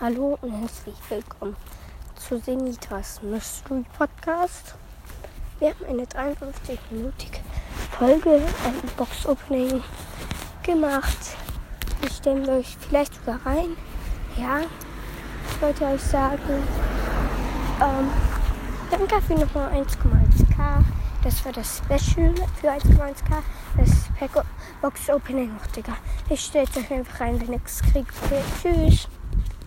Hallo und herzlich willkommen zu Senitas Mystery Podcast. Wir haben eine 53-minütige Folge, ein Box-Opening gemacht. Ich stelle euch vielleicht sogar rein. Ja, ich wollte euch sagen, ähm, danke für nochmal 1,1k. Das war das Special für 1,1k. Das Box Opening noch, Digga. Ich stelle es euch einfach rein, wenn ihr es kriegt. Tschüss.